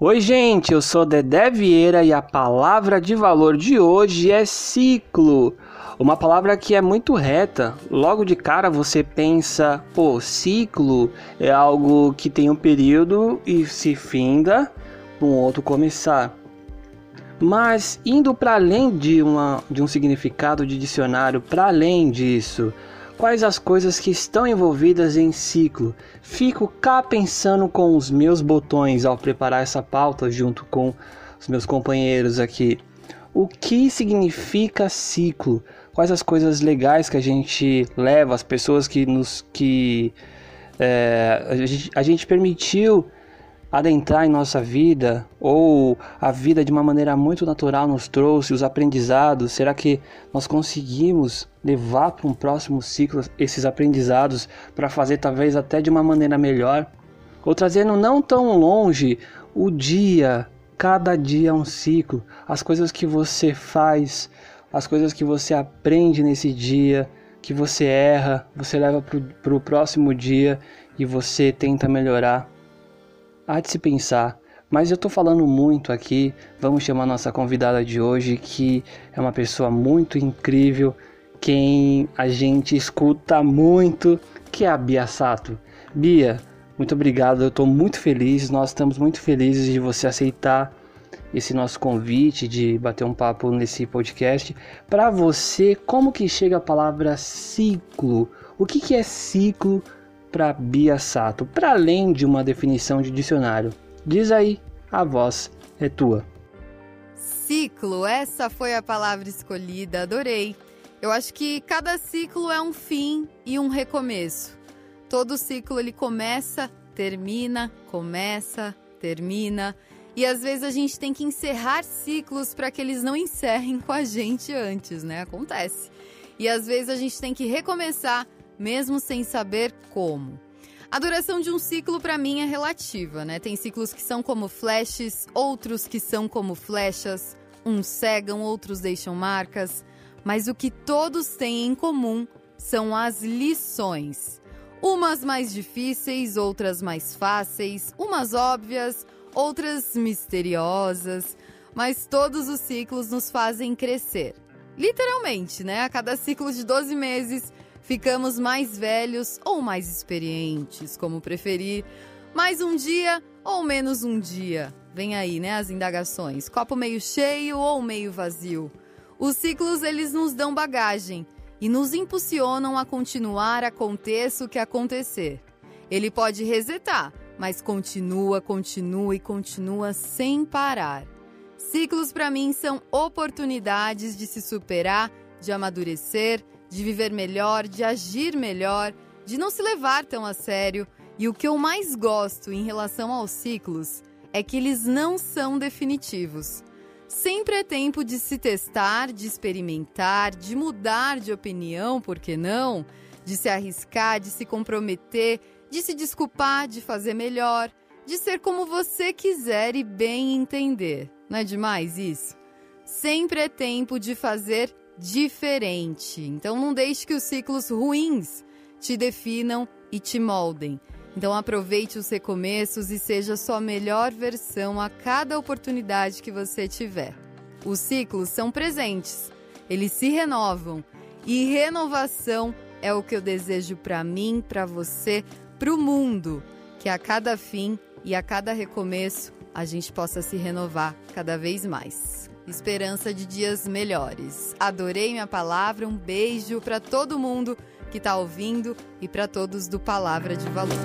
Oi, gente, eu sou Dedé Vieira e a palavra de valor de hoje é ciclo. Uma palavra que é muito reta. Logo de cara você pensa, pô, ciclo é algo que tem um período e se finda um outro começar. Mas indo para além de, uma, de um significado de dicionário, para além disso, quais as coisas que estão envolvidas em ciclo. Fico cá pensando com os meus botões ao preparar essa pauta junto com os meus companheiros aqui. O que significa ciclo? Quais as coisas legais que a gente leva, as pessoas que nos que é, a, gente, a gente permitiu adentrar em nossa vida ou a vida de uma maneira muito natural nos trouxe os aprendizados? Será que nós conseguimos levar para um próximo ciclo esses aprendizados para fazer talvez até de uma maneira melhor? Ou trazendo não tão longe o dia, cada dia é um ciclo, as coisas que você faz, as coisas que você aprende nesse dia, que você erra, você leva para o próximo dia e você tenta melhorar há de se pensar, mas eu estou falando muito aqui. Vamos chamar nossa convidada de hoje, que é uma pessoa muito incrível, quem a gente escuta muito, que é a Bia Sato. Bia, muito obrigado, eu estou muito feliz, nós estamos muito felizes de você aceitar esse nosso convite de bater um papo nesse podcast. Para você, como que chega a palavra ciclo? O que, que é ciclo para Bia Sato, para além de uma definição de dicionário. Diz aí, a voz é tua. Ciclo, essa foi a palavra escolhida, adorei. Eu acho que cada ciclo é um fim e um recomeço. Todo ciclo ele começa, termina, começa, termina. E às vezes a gente tem que encerrar ciclos para que eles não encerrem com a gente antes, né? Acontece. E às vezes a gente tem que recomeçar mesmo sem saber como. A duração de um ciclo para mim é relativa, né? Tem ciclos que são como flashes, outros que são como flechas, uns cegam, outros deixam marcas, mas o que todos têm em comum são as lições. Umas mais difíceis, outras mais fáceis, umas óbvias, outras misteriosas, mas todos os ciclos nos fazem crescer. Literalmente, né? A cada ciclo de 12 meses, Ficamos mais velhos ou mais experientes, como preferir. Mais um dia ou menos um dia? Vem aí, né, as indagações. Copo meio cheio ou meio vazio? Os ciclos eles nos dão bagagem e nos impulsionam a continuar aconteça o que acontecer. Ele pode resetar, mas continua, continua e continua sem parar. Ciclos para mim são oportunidades de se superar, de amadurecer, de viver melhor, de agir melhor, de não se levar tão a sério. E o que eu mais gosto em relação aos ciclos é que eles não são definitivos. Sempre é tempo de se testar, de experimentar, de mudar de opinião, por que não? De se arriscar, de se comprometer, de se desculpar, de fazer melhor, de ser como você quiser e bem entender. Não é demais isso? Sempre é tempo de fazer diferente. Então não deixe que os ciclos ruins te definam e te moldem. Então aproveite os recomeços e seja sua melhor versão a cada oportunidade que você tiver. Os ciclos são presentes, eles se renovam e renovação é o que eu desejo para mim, para você, para o mundo, que a cada fim e a cada recomeço a gente possa se renovar cada vez mais. Esperança de dias melhores. Adorei minha palavra, um beijo para todo mundo que está ouvindo e para todos do Palavra de Valor.